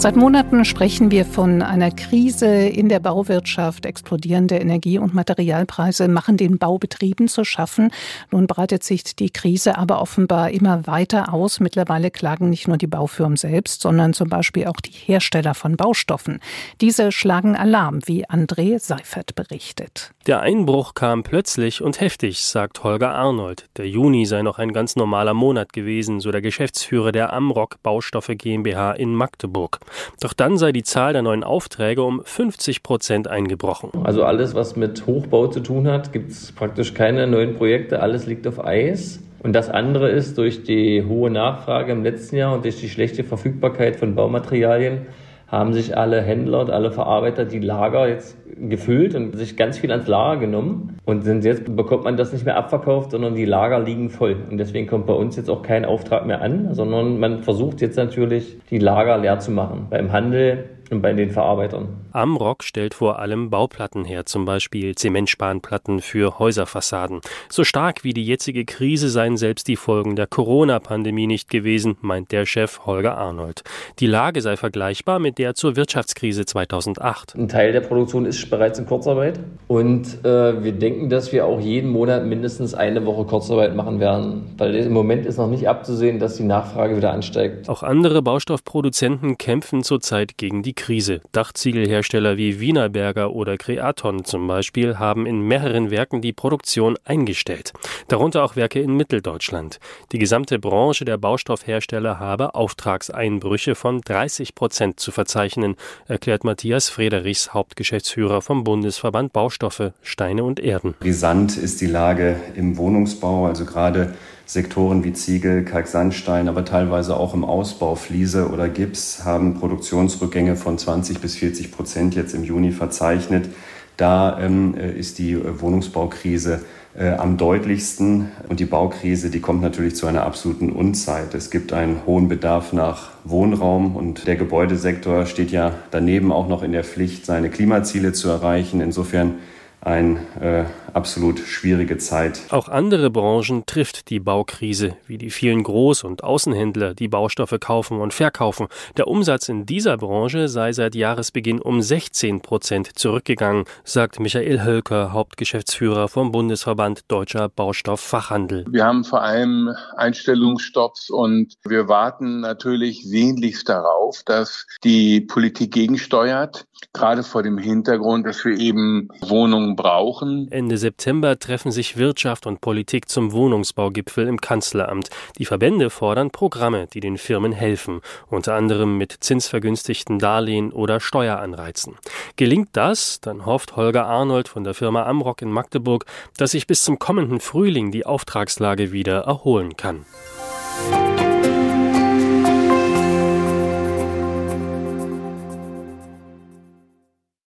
Seit Monaten sprechen wir von einer Krise in der Bauwirtschaft. Explodierende Energie- und Materialpreise machen den Baubetrieben zu schaffen. Nun breitet sich die Krise aber offenbar immer weiter aus. Mittlerweile klagen nicht nur die Baufirmen selbst, sondern zum Beispiel auch die Hersteller von Baustoffen. Diese schlagen Alarm, wie André Seifert berichtet. Der Einbruch kam plötzlich und heftig, sagt Holger Arnold. Der Juni sei noch ein ganz normaler Monat gewesen, so der Geschäftsführer der Amrock Baustoffe GmbH in Magdeburg. Doch dann sei die Zahl der neuen Aufträge um 50 Prozent eingebrochen. Also alles, was mit Hochbau zu tun hat, gibt es praktisch keine neuen Projekte, alles liegt auf Eis. Und das andere ist, durch die hohe Nachfrage im letzten Jahr und durch die schlechte Verfügbarkeit von Baumaterialien haben sich alle Händler und alle Verarbeiter die Lager jetzt gefüllt und sich ganz viel ans Lager genommen. Und sind jetzt bekommt man das nicht mehr abverkauft, sondern die Lager liegen voll. Und deswegen kommt bei uns jetzt auch kein Auftrag mehr an, sondern man versucht jetzt natürlich, die Lager leer zu machen. Beim Handel bei den Verarbeitern. Amrock stellt vor allem Bauplatten her, zum Beispiel Zementspanplatten für Häuserfassaden. So stark wie die jetzige Krise seien selbst die Folgen der Corona-Pandemie nicht gewesen, meint der Chef Holger Arnold. Die Lage sei vergleichbar mit der zur Wirtschaftskrise 2008. Ein Teil der Produktion ist bereits in Kurzarbeit und äh, wir denken, dass wir auch jeden Monat mindestens eine Woche Kurzarbeit machen werden, weil im Moment ist noch nicht abzusehen, dass die Nachfrage wieder ansteigt. Auch andere Baustoffproduzenten kämpfen zurzeit gegen die Krise. Dachziegelhersteller wie Wienerberger oder Creaton zum Beispiel haben in mehreren Werken die Produktion eingestellt. Darunter auch Werke in Mitteldeutschland. Die gesamte Branche der Baustoffhersteller habe Auftragseinbrüche von 30 Prozent zu verzeichnen, erklärt Matthias Frederichs, Hauptgeschäftsführer vom Bundesverband Baustoffe, Steine und Erden. Brisant ist die Lage im Wohnungsbau, also gerade Sektoren wie Ziegel, Kalksandstein, aber teilweise auch im Ausbau Fliese oder Gips haben Produktionsrückgänge von 20 bis 40 Prozent jetzt im Juni verzeichnet. Da ähm, äh, ist die äh, Wohnungsbaukrise äh, am deutlichsten und die Baukrise, die kommt natürlich zu einer absoluten Unzeit. Es gibt einen hohen Bedarf nach Wohnraum und der Gebäudesektor steht ja daneben auch noch in der Pflicht, seine Klimaziele zu erreichen. Insofern ein äh, absolut schwierige Zeit. Auch andere Branchen trifft die Baukrise, wie die vielen Groß- und Außenhändler, die Baustoffe kaufen und verkaufen. Der Umsatz in dieser Branche sei seit Jahresbeginn um 16 Prozent zurückgegangen, sagt Michael Hölker, Hauptgeschäftsführer vom Bundesverband Deutscher Baustofffachhandel. Wir haben vor allem Einstellungsstopps und wir warten natürlich sehnlichst darauf, dass die Politik gegensteuert, gerade vor dem Hintergrund, dass wir eben Wohnungen brauchen. Ende September treffen sich Wirtschaft und Politik zum Wohnungsbaugipfel im Kanzleramt. Die Verbände fordern Programme, die den Firmen helfen, unter anderem mit zinsvergünstigten Darlehen oder Steueranreizen. Gelingt das, dann hofft Holger Arnold von der Firma Amrock in Magdeburg, dass sich bis zum kommenden Frühling die Auftragslage wieder erholen kann.